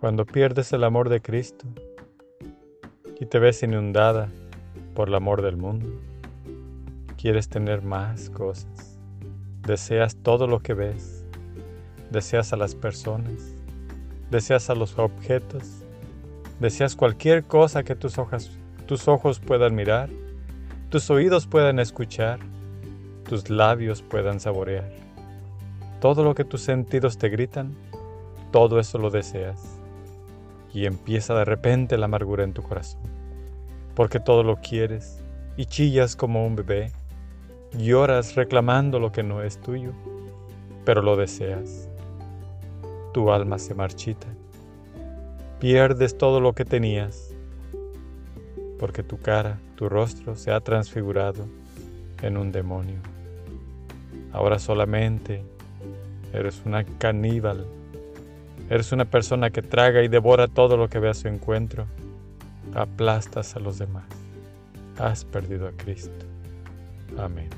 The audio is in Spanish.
Cuando pierdes el amor de Cristo y te ves inundada por el amor del mundo, quieres tener más cosas. Deseas todo lo que ves. Deseas a las personas. Deseas a los objetos. Deseas cualquier cosa que tus, tus ojos puedan mirar, tus oídos puedan escuchar, tus labios puedan saborear. Todo lo que tus sentidos te gritan, todo eso lo deseas. Y empieza de repente la amargura en tu corazón, porque todo lo quieres y chillas como un bebé, lloras reclamando lo que no es tuyo, pero lo deseas. Tu alma se marchita pierdes todo lo que tenías, porque tu cara, tu rostro se ha transfigurado en un demonio. Ahora solamente eres una caníbal, Eres una persona que traga y devora todo lo que ve a su encuentro. Aplastas a los demás. Has perdido a Cristo. Amén.